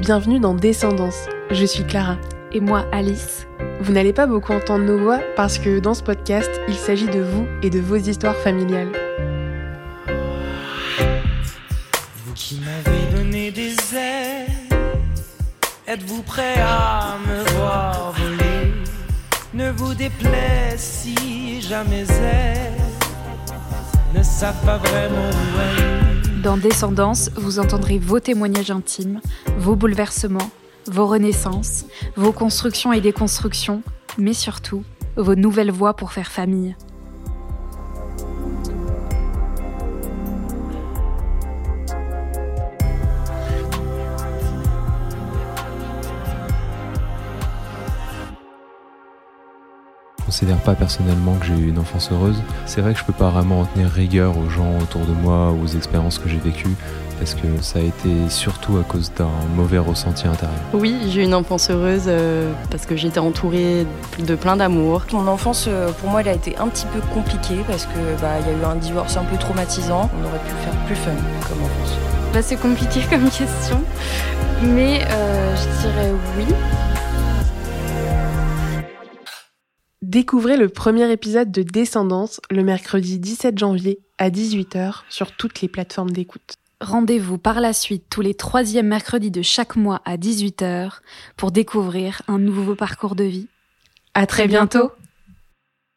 bienvenue dans Descendance. Je suis Clara. Et moi, Alice. Vous n'allez pas beaucoup entendre nos voix parce que dans ce podcast, il s'agit de vous et de vos histoires familiales. Vous qui m'avez donné des ailes, êtes-vous prêt à me voir voler? Ne vous déplaise si jamais elles ne savent pas vraiment où aller. Dans Descendance, vous entendrez vos témoignages intimes, vos bouleversements, vos renaissances, vos constructions et déconstructions, mais surtout vos nouvelles voies pour faire famille. Considère pas personnellement que j'ai eu une enfance heureuse. C'est vrai que je peux pas vraiment en tenir rigueur aux gens autour de moi ou aux expériences que j'ai vécues parce que ça a été surtout à cause d'un mauvais ressenti intérieur. Oui, j'ai eu une enfance heureuse euh, parce que j'étais entourée de plein d'amour. Mon enfance, euh, pour moi, elle a été un petit peu compliquée parce que bah, il y a eu un divorce un peu traumatisant. On aurait pu faire plus fun comme enfance. Bah, c'est compliqué comme question, mais euh, je dirais oui. Découvrez le premier épisode de Descendance le mercredi 17 janvier à 18h sur toutes les plateformes d'écoute. Rendez-vous par la suite tous les troisièmes mercredis de chaque mois à 18h pour découvrir un nouveau parcours de vie. À très bientôt.